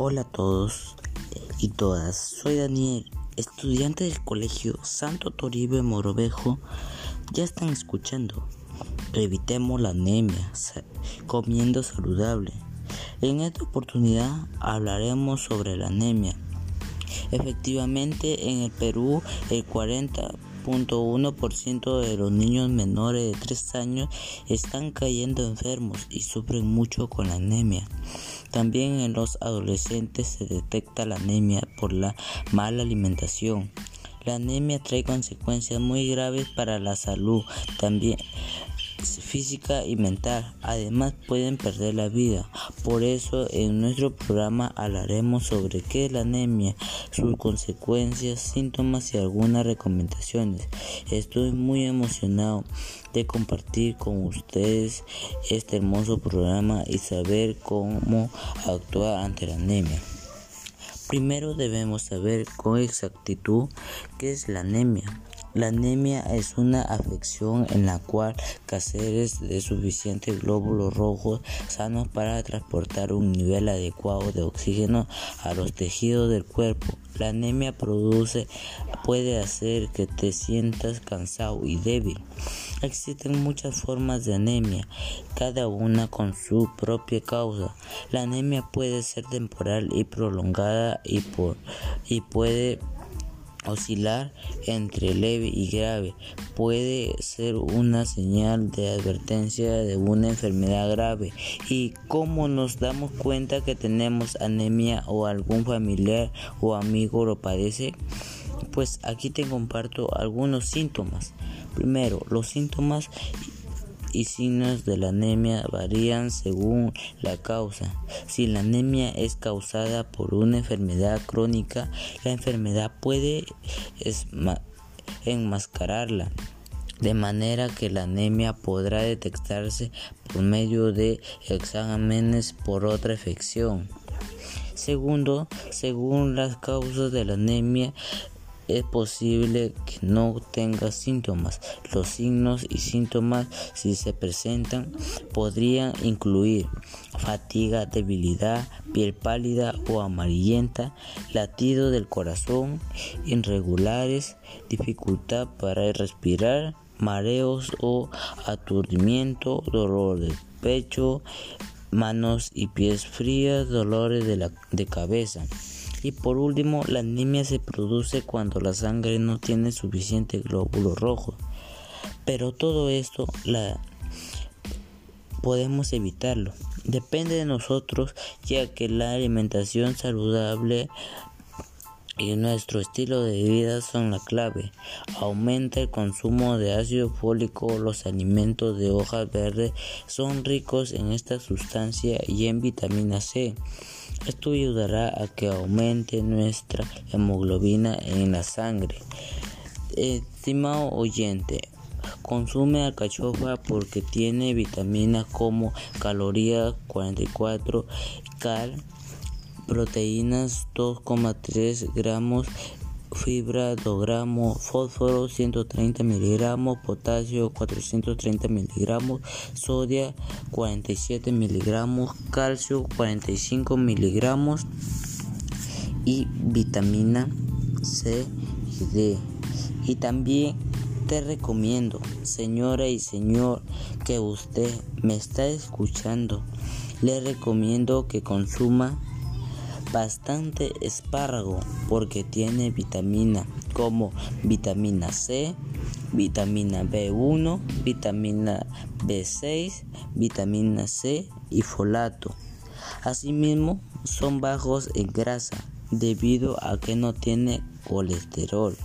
Hola a todos y todas, soy Daniel, estudiante del colegio Santo Toribio Morovejo. Ya están escuchando, evitemos la anemia comiendo saludable. En esta oportunidad hablaremos sobre la anemia. Efectivamente, en el Perú el 40 ciento de los niños menores de 3 años están cayendo enfermos y sufren mucho con la anemia. También en los adolescentes se detecta la anemia por la mala alimentación. La anemia trae consecuencias muy graves para la salud. También física y mental. Además pueden perder la vida. Por eso en nuestro programa hablaremos sobre qué es la anemia, sus consecuencias, síntomas y algunas recomendaciones. Estoy muy emocionado de compartir con ustedes este hermoso programa y saber cómo actuar ante la anemia. Primero debemos saber con exactitud qué es la anemia. La anemia es una afección en la cual caseres de suficientes glóbulos rojos sanos para transportar un nivel adecuado de oxígeno a los tejidos del cuerpo. La anemia produce puede hacer que te sientas cansado y débil. Existen muchas formas de anemia, cada una con su propia causa. La anemia puede ser temporal y prolongada y, por, y puede oscilar entre leve y grave. Puede ser una señal de advertencia de una enfermedad grave. Y cómo nos damos cuenta que tenemos anemia o algún familiar o amigo lo padece pues aquí te comparto algunos síntomas. Primero los síntomas y signos de la anemia varían según la causa. Si la anemia es causada por una enfermedad crónica, la enfermedad puede enmascararla de manera que la anemia podrá detectarse por medio de exámenes por otra infección. Segundo, según las causas de la anemia, es posible que no tenga síntomas. Los signos y síntomas, si se presentan, podrían incluir fatiga, debilidad, piel pálida o amarillenta, latido del corazón, irregulares, dificultad para respirar, mareos o aturdimiento, dolor de pecho, manos y pies frías, dolores de, la, de cabeza. Y por último, la anemia se produce cuando la sangre no tiene suficiente glóbulo rojo. Pero todo esto podemos evitarlo. Depende de nosotros, ya que la alimentación saludable y nuestro estilo de vida son la clave. Aumenta el consumo de ácido fólico. Los alimentos de hojas verdes son ricos en esta sustancia y en vitamina C. Esto ayudará a que aumente nuestra hemoglobina en la sangre. Estimado oyente, consume alcachofa porque tiene vitaminas como calorías 44, cal, proteínas 2,3 gramos fibra 2 gramos, fósforo 130 miligramos, potasio 430 miligramos, sodia 47 miligramos, calcio 45 miligramos y vitamina C y D. Y también te recomiendo, señora y señor, que usted me está escuchando, le recomiendo que consuma bastante espárrago porque tiene vitamina como vitamina C, vitamina B1, vitamina B6, vitamina C y folato. Asimismo, son bajos en grasa debido a que no tiene colesterol.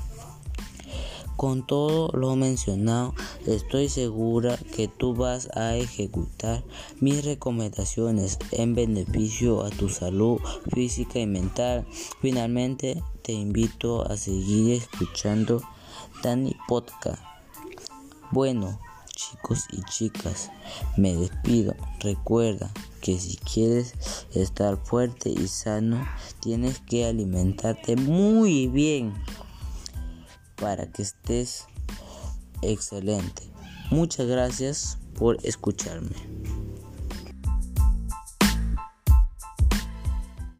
Con todo lo mencionado, estoy segura que tú vas a ejecutar mis recomendaciones en beneficio a tu salud física y mental. Finalmente, te invito a seguir escuchando Dani Podcast. Bueno, chicos y chicas, me despido. Recuerda que si quieres estar fuerte y sano, tienes que alimentarte muy bien para que estés excelente. Muchas gracias por escucharme.